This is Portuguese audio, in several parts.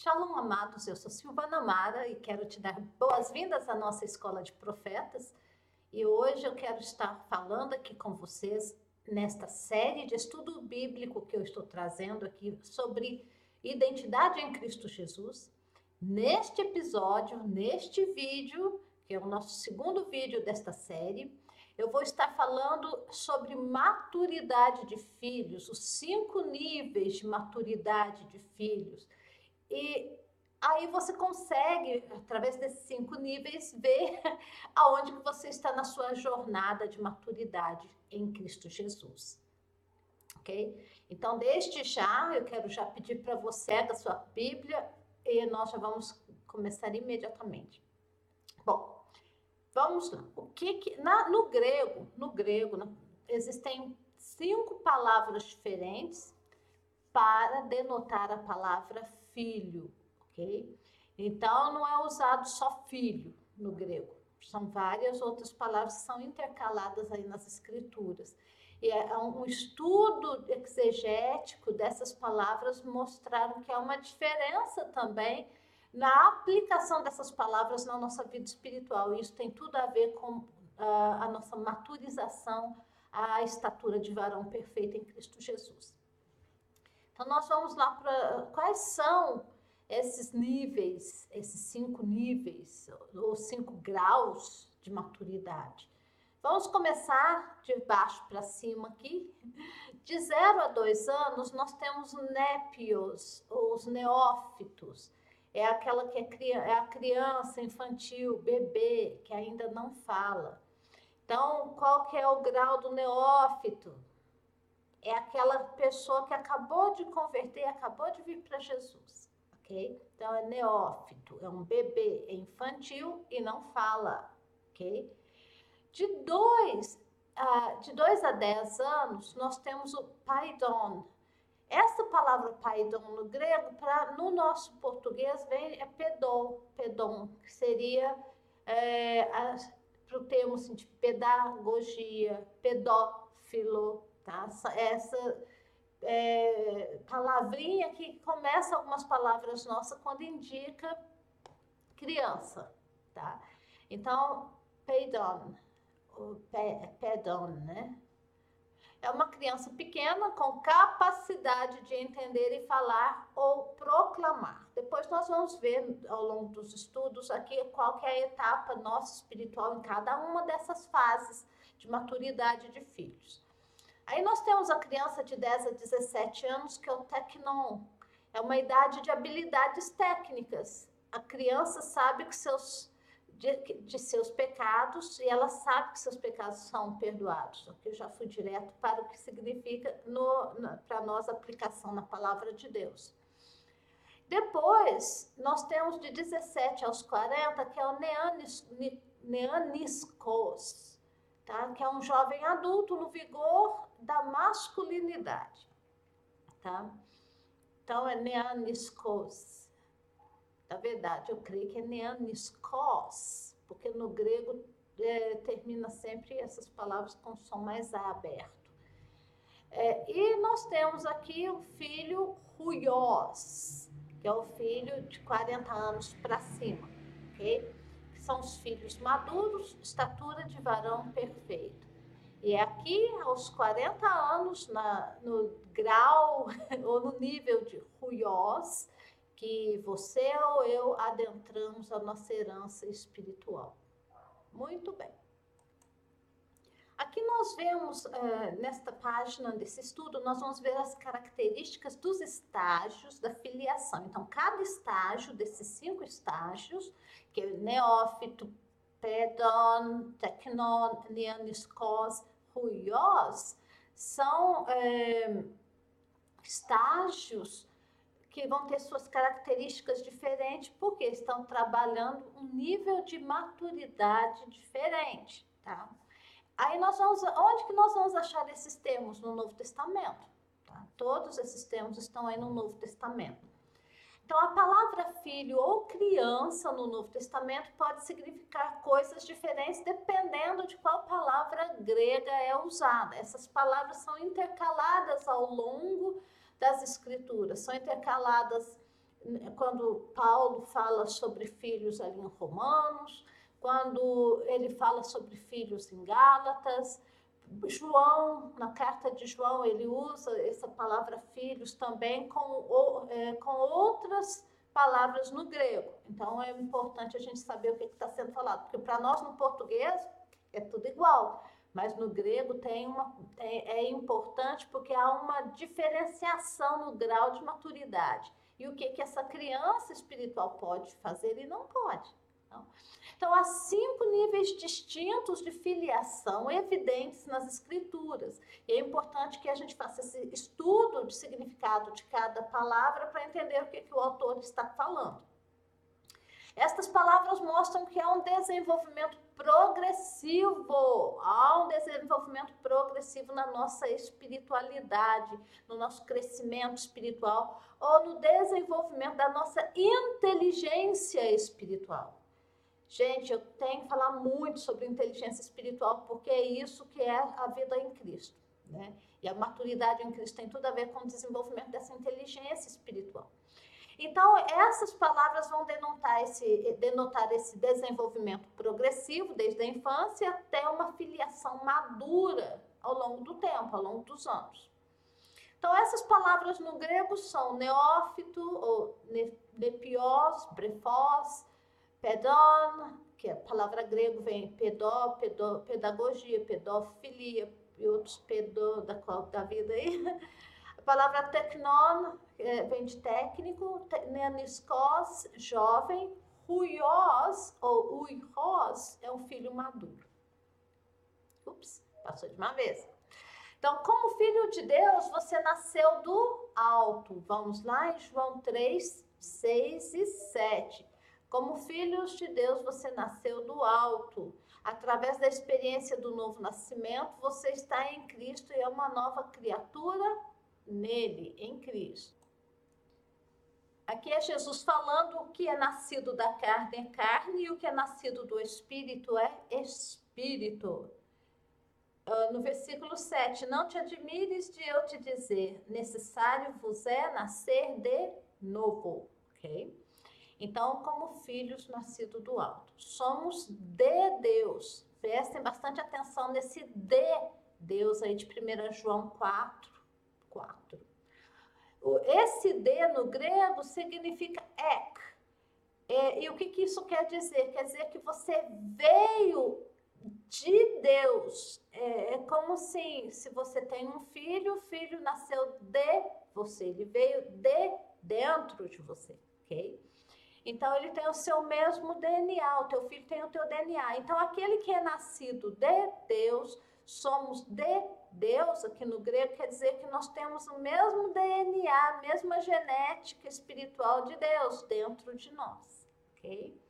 Shalom, amados. Eu sou Silvana Mara e quero te dar boas-vindas à nossa escola de profetas. E hoje eu quero estar falando aqui com vocês nesta série de estudo bíblico que eu estou trazendo aqui sobre identidade em Cristo Jesus. Neste episódio, neste vídeo, que é o nosso segundo vídeo desta série, eu vou estar falando sobre maturidade de filhos, os cinco níveis de maturidade de filhos. E aí você consegue, através desses cinco níveis, ver aonde você está na sua jornada de maturidade em Cristo Jesus. Ok? Então, desde já, eu quero já pedir para você da sua Bíblia e nós já vamos começar imediatamente. Bom, vamos lá. O que, que na, no grego, no grego, na, existem cinco palavras diferentes para denotar a palavra filho, ok? Então, não é usado só filho no grego. São várias outras palavras que são intercaladas aí nas escrituras. E é um estudo exegético dessas palavras mostraram que há uma diferença também na aplicação dessas palavras na nossa vida espiritual. Isso tem tudo a ver com uh, a nossa maturização à estatura de varão perfeito em Cristo Jesus. Então, nós vamos lá para quais são esses níveis, esses cinco níveis, ou cinco graus de maturidade. Vamos começar de baixo para cima aqui. De 0 a 2 anos, nós temos népios, os neófitos. É aquela que é, é a criança infantil, bebê, que ainda não fala. Então, qual que é o grau do neófito? É aquela pessoa que acabou de converter, acabou de vir para Jesus, ok? Então é neófito, é um bebê, é infantil e não fala, ok? De dois, uh, de dois a dez anos, nós temos o paidon. Essa palavra paidon no grego, pra, no nosso português, vem é pedon, pedon, que seria é, para o termo assim, de pedagogia, pedófilo, tá? Essa é, palavrinha que começa algumas palavras nossas quando indica criança, tá? Então, peidon, pedon, né? É uma criança pequena com capacidade de entender e falar ou proclamar. Depois nós vamos ver ao longo dos estudos aqui qual que é a etapa nossa espiritual em cada uma dessas fases de maturidade de filhos. Aí nós temos a criança de 10 a 17 anos, que é o tecnon. É uma idade de habilidades técnicas. A criança sabe que seus, de, de seus pecados e ela sabe que seus pecados são perdoados. Eu já fui direto para o que significa para nós aplicação na palavra de Deus. Depois, nós temos de 17 aos 40, que é o neanis, neaniscos tá? que é um jovem adulto no vigor da masculinidade. Tá? Então, é neaniskos. Na verdade, eu creio que é neaniskos, porque no grego é, termina sempre essas palavras com som mais aberto. É, e nós temos aqui o filho Ruiós, que é o filho de 40 anos para cima, ok? são os filhos maduros, estatura de varão perfeito. E aqui, aos 40 anos, na, no grau ou no nível de ruiós, que você ou eu adentramos a nossa herança espiritual. Muito bem. Aqui nós vemos, uh, nesta página desse estudo, nós vamos ver as características dos estágios da filiação. Então, cada estágio desses cinco estágios, que é neófito, pedon, tecnon, neaniskos, ruios, são é, estágios que vão ter suas características diferentes, porque estão trabalhando um nível de maturidade diferente, tá? Aí nós vamos, onde que nós vamos achar esses termos no Novo Testamento? Tá? Todos esses termos estão aí no Novo Testamento. Então, a palavra filho ou criança no Novo Testamento pode significar coisas diferentes dependendo de qual palavra grega é usada. Essas palavras são intercaladas ao longo das escrituras, são intercaladas quando Paulo fala sobre filhos ali em Romanos, quando ele fala sobre filhos em Gálatas, João, na carta de João, ele usa essa palavra filhos também com, é, com outras palavras no grego. Então é importante a gente saber o que está sendo falado, porque para nós no português é tudo igual, mas no grego tem uma, tem, é importante porque há uma diferenciação no grau de maturidade e o que, que essa criança espiritual pode fazer e não pode. Não. Então, há cinco níveis distintos de filiação evidentes nas escrituras. E é importante que a gente faça esse estudo de significado de cada palavra para entender o que, que o autor está falando. Estas palavras mostram que há um desenvolvimento progressivo, há um desenvolvimento progressivo na nossa espiritualidade, no nosso crescimento espiritual ou no desenvolvimento da nossa inteligência espiritual. Gente, eu tenho que falar muito sobre inteligência espiritual, porque é isso que é a vida em Cristo. Né? E a maturidade em Cristo tem tudo a ver com o desenvolvimento dessa inteligência espiritual. Então, essas palavras vão denotar esse, denotar esse desenvolvimento progressivo, desde a infância até uma filiação madura ao longo do tempo, ao longo dos anos. Então, essas palavras no grego são neófito, ou nepios, brefós, pedon, que a palavra grego vem pedó, pedó pedagogia, pedofilia e outros pedó da, da vida aí. A palavra tecnon é, vem de técnico, neniskos, jovem, ruios ou uiros é um filho maduro. Ups, passou de uma vez. Então, como filho de Deus, você nasceu do alto. Vamos lá em João 3, 6 e 7. Como filhos de Deus, você nasceu do alto. Através da experiência do novo nascimento, você está em Cristo e é uma nova criatura nele, em Cristo. Aqui é Jesus falando o que é nascido da carne é carne e o que é nascido do espírito é espírito. Uh, no versículo 7, não te admires de eu te dizer, necessário vos é nascer de novo, ok? Então, como filhos nascidos do alto, somos de Deus. Prestem bastante atenção nesse de Deus aí de 1 João 4, 4. Esse de no grego significa ek. É, e o que, que isso quer dizer? Quer dizer que você veio de Deus. É, é como se, se você tem um filho, o filho nasceu de você, ele veio de dentro de você, ok? Então, ele tem o seu mesmo DNA, o teu filho tem o teu DNA. Então, aquele que é nascido de Deus, somos de Deus, aqui no grego, quer dizer que nós temos o mesmo DNA, a mesma genética espiritual de Deus dentro de nós, ok?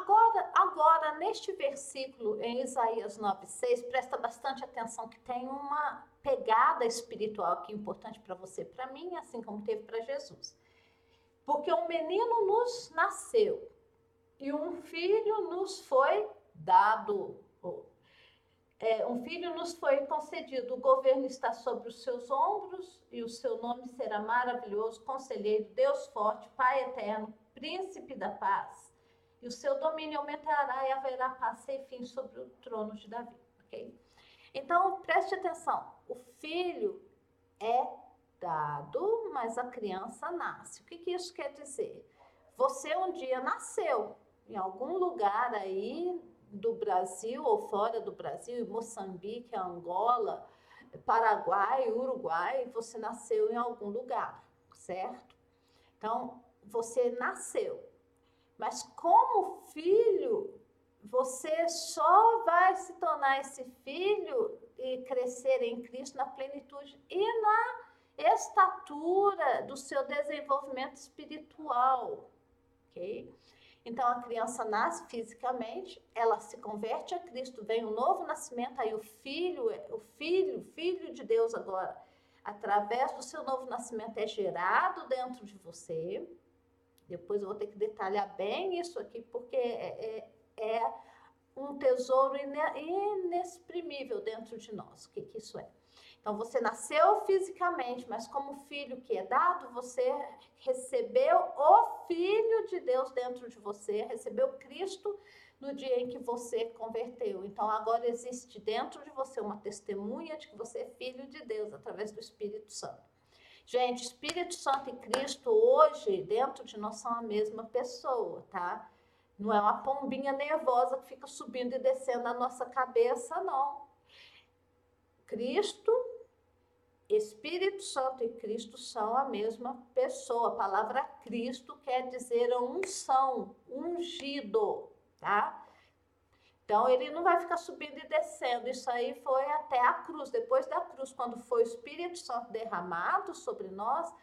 Agora, agora, neste versículo em Isaías 9,6, presta bastante atenção que tem uma pegada espiritual que é importante para você, para mim, assim como teve para Jesus. Porque um menino nos nasceu e um filho nos foi dado. É, um filho nos foi concedido. O governo está sobre os seus ombros e o seu nome será maravilhoso, conselheiro, Deus forte, Pai eterno, príncipe da paz. E o seu domínio aumentará e haverá paz sem fim sobre o trono de Davi. Ok? Então, preste atenção: o filho é dado, mas a criança nasce. O que, que isso quer dizer? Você um dia nasceu em algum lugar aí do Brasil ou fora do Brasil, Moçambique, Angola, Paraguai, Uruguai, você nasceu em algum lugar, certo? Então, você nasceu. Mas como filho, você só vai se tornar esse filho e crescer em Cristo na plenitude e na estatura do seu desenvolvimento espiritual, ok? Então a criança nasce fisicamente, ela se converte a Cristo, vem um novo nascimento, aí o filho, o filho, filho de Deus agora, através do seu novo nascimento é gerado dentro de você. Depois eu vou ter que detalhar bem isso aqui, porque é, é, é um tesouro inexprimível dentro de nós. O que, que isso é? Então você nasceu fisicamente, mas como filho que é dado, você recebeu o Filho de Deus dentro de você, recebeu Cristo no dia em que você converteu. Então agora existe dentro de você uma testemunha de que você é filho de Deus através do Espírito Santo. Gente, Espírito Santo e Cristo hoje dentro de nós são a mesma pessoa, tá? Não é uma pombinha nervosa que fica subindo e descendo a nossa cabeça, não. Cristo, Espírito Santo e Cristo são a mesma pessoa. A palavra Cristo quer dizer unção, ungido, tá? Então ele não vai ficar subindo e descendo. Isso aí foi até a cruz. Depois da cruz, quando foi o Espírito Santo derramado sobre nós,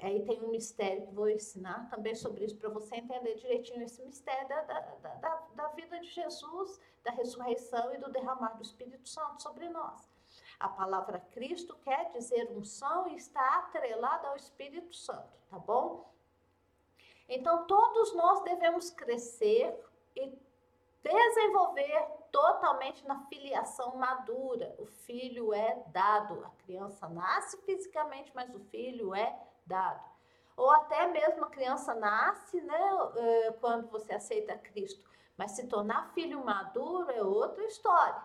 aí tem um mistério que vou ensinar também sobre isso para você entender direitinho esse mistério da, da, da, da vida de Jesus, da ressurreição e do derramar do Espírito Santo sobre nós. A palavra Cristo quer dizer unção e está atrelada ao Espírito Santo, tá bom? Então, todos nós devemos crescer e desenvolver totalmente na filiação madura. O filho é dado. A criança nasce fisicamente, mas o filho é dado. Ou até mesmo a criança nasce, né, eh, quando você aceita Cristo, mas se tornar filho maduro é outra história.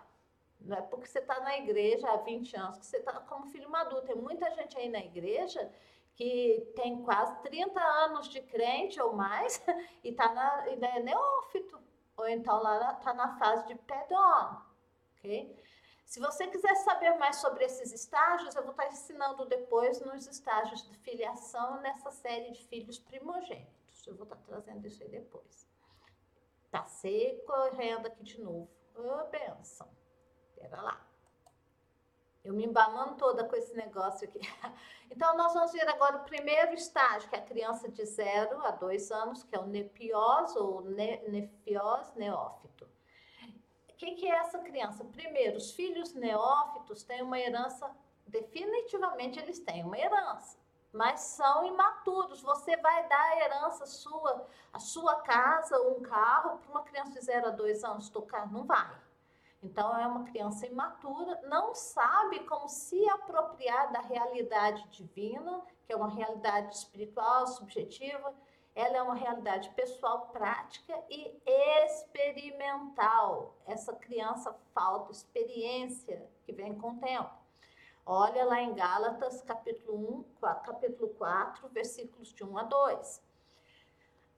Não é porque você está na igreja há 20 anos que você está como filho maduro. Tem muita gente aí na igreja que tem quase 30 anos de crente ou mais e está na, ainda é neófito. Ou então lá está na fase de pedon, ok? Se você quiser saber mais sobre esses estágios, eu vou estar tá ensinando depois nos estágios de filiação nessa série de filhos primogênitos. Eu vou estar tá trazendo isso aí depois. Tá seco, correndo aqui de novo. Ô, oh, benção. Lá. Eu me embalando toda com esse negócio aqui. Então, nós vamos ver agora o primeiro estágio, que é a criança de 0 a 2 anos, que é o nepios ou ne, nefios neófito. O que, que é essa criança? Primeiro, os filhos neófitos têm uma herança, definitivamente eles têm uma herança, mas são imaturos. Você vai dar a herança sua, a sua casa, um carro, para uma criança de 0 a 2 anos tocar? Não vai. Então, é uma criança imatura, não sabe como se apropriar da realidade divina, que é uma realidade espiritual, subjetiva. Ela é uma realidade pessoal, prática e experimental. Essa criança falta experiência que vem com o tempo. Olha lá em Gálatas, capítulo 1, capítulo 4, versículos de 1 a 2.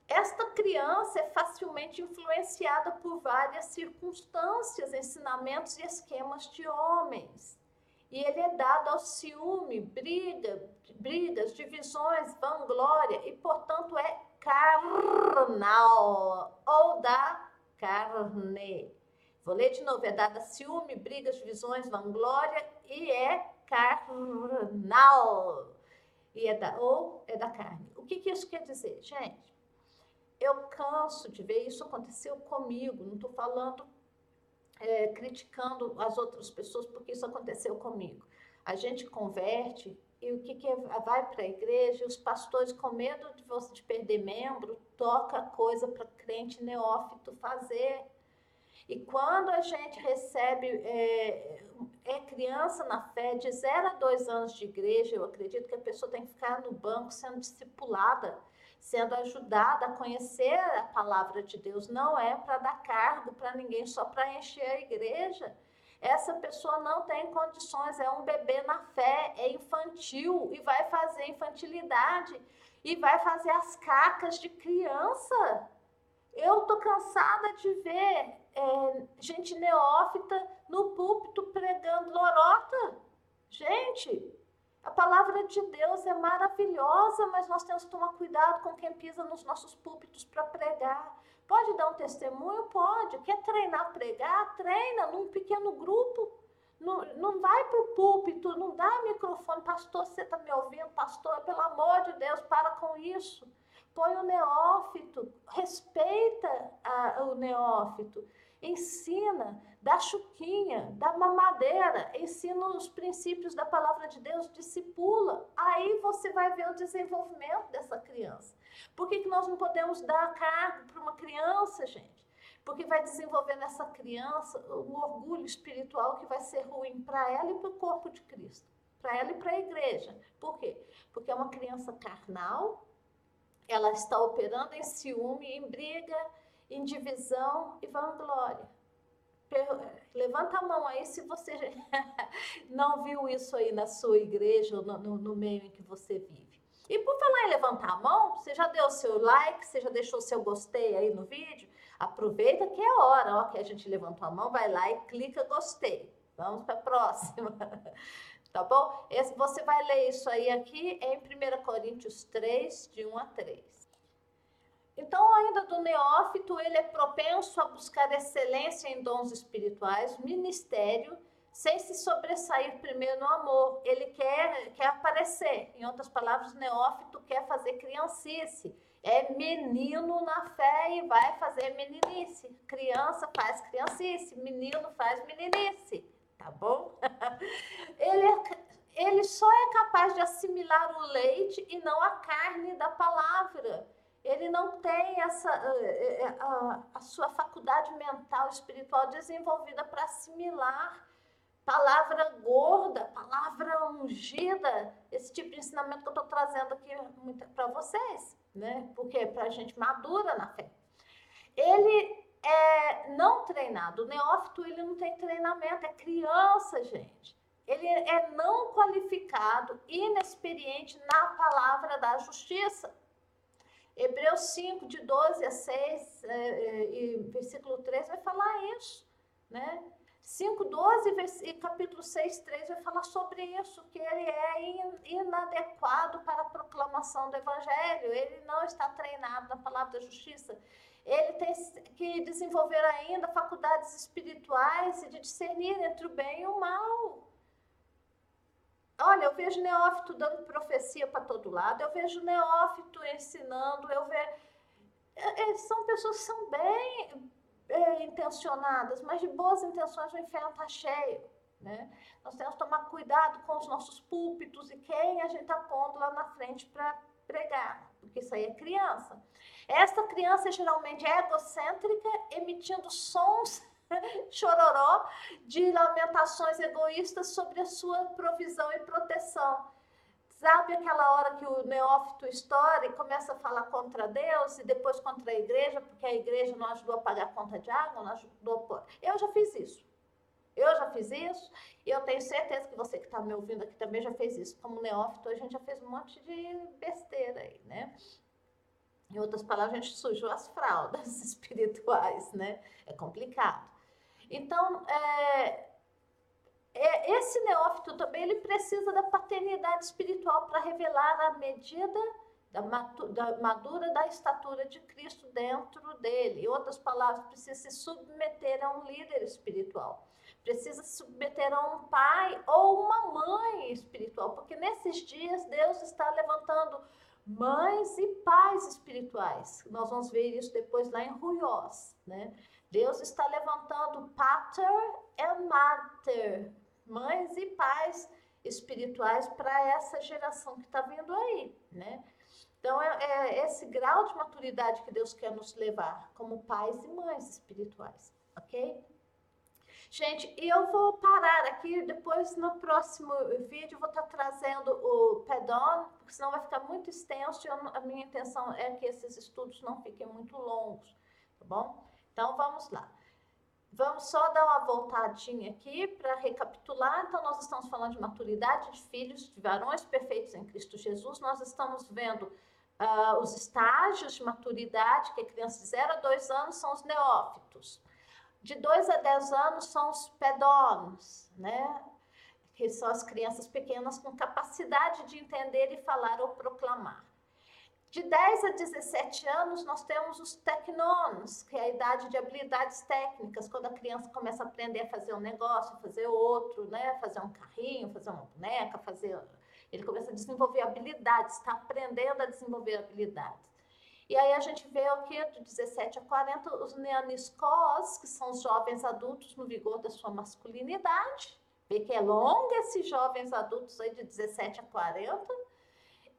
Esta criança é facilmente influenciada por várias circunstâncias, ensinamentos e esquemas de homens. E ele é dado ao ciúme, briga, brigas, divisões, vanglória e, portanto, é carnal ou da carne. Vou ler de novo: é dada ciúme, brigas, divisões, vanglória e é carnal. E é da, ou é da carne. O que, que isso quer dizer, gente? Eu canso de ver isso aconteceu comigo, não estou falando é, criticando as outras pessoas porque isso aconteceu comigo. A gente converte e o que, que é, vai para a igreja, os pastores com medo de você de perder membro, toca coisa para crente neófito fazer. E quando a gente recebe, é, é, criança na fé, de 0 a 2 anos de igreja, eu acredito que a pessoa tem que ficar no banco sendo discipulada sendo ajudada a conhecer a palavra de Deus. Não é para dar cargo para ninguém, só para encher a igreja. Essa pessoa não tem condições, é um bebê na fé, é infantil e vai fazer infantilidade e vai fazer as cacas de criança. Eu tô cansada de ver é, gente neófita no púlpito pregando lorota. Gente, a palavra de Deus é maravilhosa, mas nós temos que tomar cuidado com quem pisa nos nossos púlpitos para pregar. Pode dar um testemunho? Pode. Quer treinar pregar? Treina num pequeno grupo. Não, não vai para o púlpito, não dá microfone. Pastor, você está me ouvindo? Pastor, pelo amor de Deus, para com isso. Põe o neófito, respeita a, o neófito ensina, dá chuquinha, dá mamadeira, ensina os princípios da palavra de Deus, discipula. Aí você vai ver o desenvolvimento dessa criança. Por que, que nós não podemos dar cargo para uma criança, gente? porque vai desenvolver nessa criança um orgulho espiritual que vai ser ruim para ela e para o corpo de Cristo, para ela e para a igreja. Por quê? Porque é uma criança carnal, ela está operando em ciúme, em briga, em divisão e vanglória. Levanta a mão aí se você não viu isso aí na sua igreja ou no, no, meio em que você vive. E por falar em levantar a mão, você já deu o seu like, você já deixou o seu gostei aí no vídeo? Aproveita que é hora, ó, que a gente levantou a mão, vai lá e clica gostei. Vamos para a próxima. tá bom? Esse, você vai ler isso aí aqui em 1 Coríntios 3, de 1 a 3. Então, ainda do neófito, ele é propenso a buscar excelência em dons espirituais, ministério, sem se sobressair primeiro no amor. Ele quer, quer aparecer. Em outras palavras, neófito quer fazer criancice é menino na fé e vai fazer meninice. Criança faz criancice, menino faz meninice, tá bom? ele, é, ele só é capaz de assimilar o leite e não a carne da palavra. Ele não tem essa eh, eh, a, a sua faculdade mental espiritual desenvolvida para assimilar palavra gorda, palavra ungida, esse tipo de ensinamento que eu estou trazendo aqui para vocês né? Porque para a gente madura na fé. Ele é não treinado. O neófito ele não tem treinamento, é criança, gente. Ele é não qualificado, inexperiente na palavra da justiça. Hebreus 5, de 12 a 6, é, é, e versículo 3 vai falar isso, né? 5, 12 e capítulo 6, 3 vai falar sobre isso, que ele é inadequado para a proclamação do evangelho, ele não está treinado na palavra da justiça. Ele tem que desenvolver ainda faculdades espirituais e de discernir entre o bem e o mal. Olha, eu vejo neófito dando profecia para todo lado, eu vejo neófito ensinando, eu vejo. É, é, são pessoas que são bem, é, intencionadas, mas de boas intenções o inferno está cheio. Né? Nós temos que tomar cuidado com os nossos púlpitos e quem a gente está pondo lá na frente para pregar, porque isso aí é criança. Esta criança geralmente é egocêntrica, emitindo sons chororó de lamentações egoístas sobre a sua provisão e proteção. Sabe aquela hora que o neófito estoura e começa a falar contra Deus e depois contra a igreja, porque a igreja não ajudou a pagar a conta de água, não ajudou a... Eu já fiz isso. Eu já fiz isso e eu tenho certeza que você que está me ouvindo aqui também já fez isso. Como neófito, a gente já fez um monte de besteira aí, né? Em outras palavras, a gente sujou as fraldas espirituais, né? É complicado. Então, é, é, esse neófito também ele precisa da paternidade espiritual para revelar a medida da, da madura da estatura de Cristo dentro dele. Em outras palavras, precisa se submeter a um líder espiritual. Precisa se submeter a um pai ou uma mãe espiritual, porque nesses dias Deus está levantando mães e pais espirituais. Nós vamos ver isso depois lá em Ruiós, né? Deus está levantando pater e mater, mães e pais espirituais para essa geração que está vindo aí, né? Então, é, é, esse grau de maturidade que Deus quer nos levar como pais e mães espirituais, ok? Gente, eu vou parar aqui, depois no próximo vídeo vou estar tá trazendo o PEDON, porque senão vai ficar muito extenso e eu, a minha intenção é que esses estudos não fiquem muito longos, tá bom? Então vamos lá. Vamos só dar uma voltadinha aqui para recapitular. Então, nós estamos falando de maturidade de filhos, de varões perfeitos em Cristo Jesus. Nós estamos vendo uh, os estágios de maturidade, que a criança de 0 a 2 anos são os neófitos. De 2 a 10 anos são os pedónos, né? Que são as crianças pequenas com capacidade de entender e falar ou proclamar. De 10 a 17 anos, nós temos os tecnonos, que é a idade de habilidades técnicas, quando a criança começa a aprender a fazer um negócio, fazer outro, né? fazer um carrinho, fazer uma boneca, fazer. Ele começa a desenvolver habilidades, está aprendendo a desenvolver habilidades. E aí a gente vê o que? De 17 a 40, os neaniscos, que são os jovens adultos no vigor da sua masculinidade. Vê que é longo esses jovens adultos aí de 17 a 40.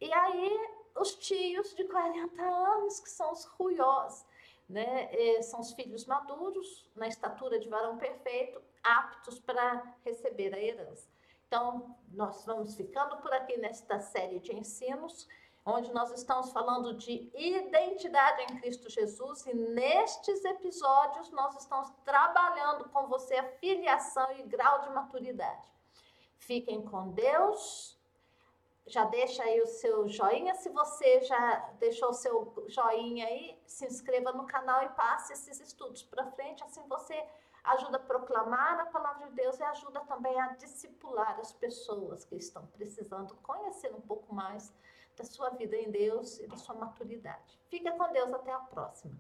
E aí os tios de 40 anos, que são os ruiós. né? É, são os filhos maduros, na estatura de varão perfeito, aptos para receber a herança. Então, nós vamos ficando por aqui nesta série de ensinos, onde nós estamos falando de identidade em Cristo Jesus e nestes episódios nós estamos trabalhando com você a filiação e grau de maturidade. Fiquem com Deus. Já deixa aí o seu joinha. Se você já deixou o seu joinha aí, se inscreva no canal e passe esses estudos para frente. Assim você ajuda a proclamar a palavra de Deus e ajuda também a discipular as pessoas que estão precisando conhecer um pouco mais da sua vida em Deus e da sua maturidade. Fica com Deus até a próxima.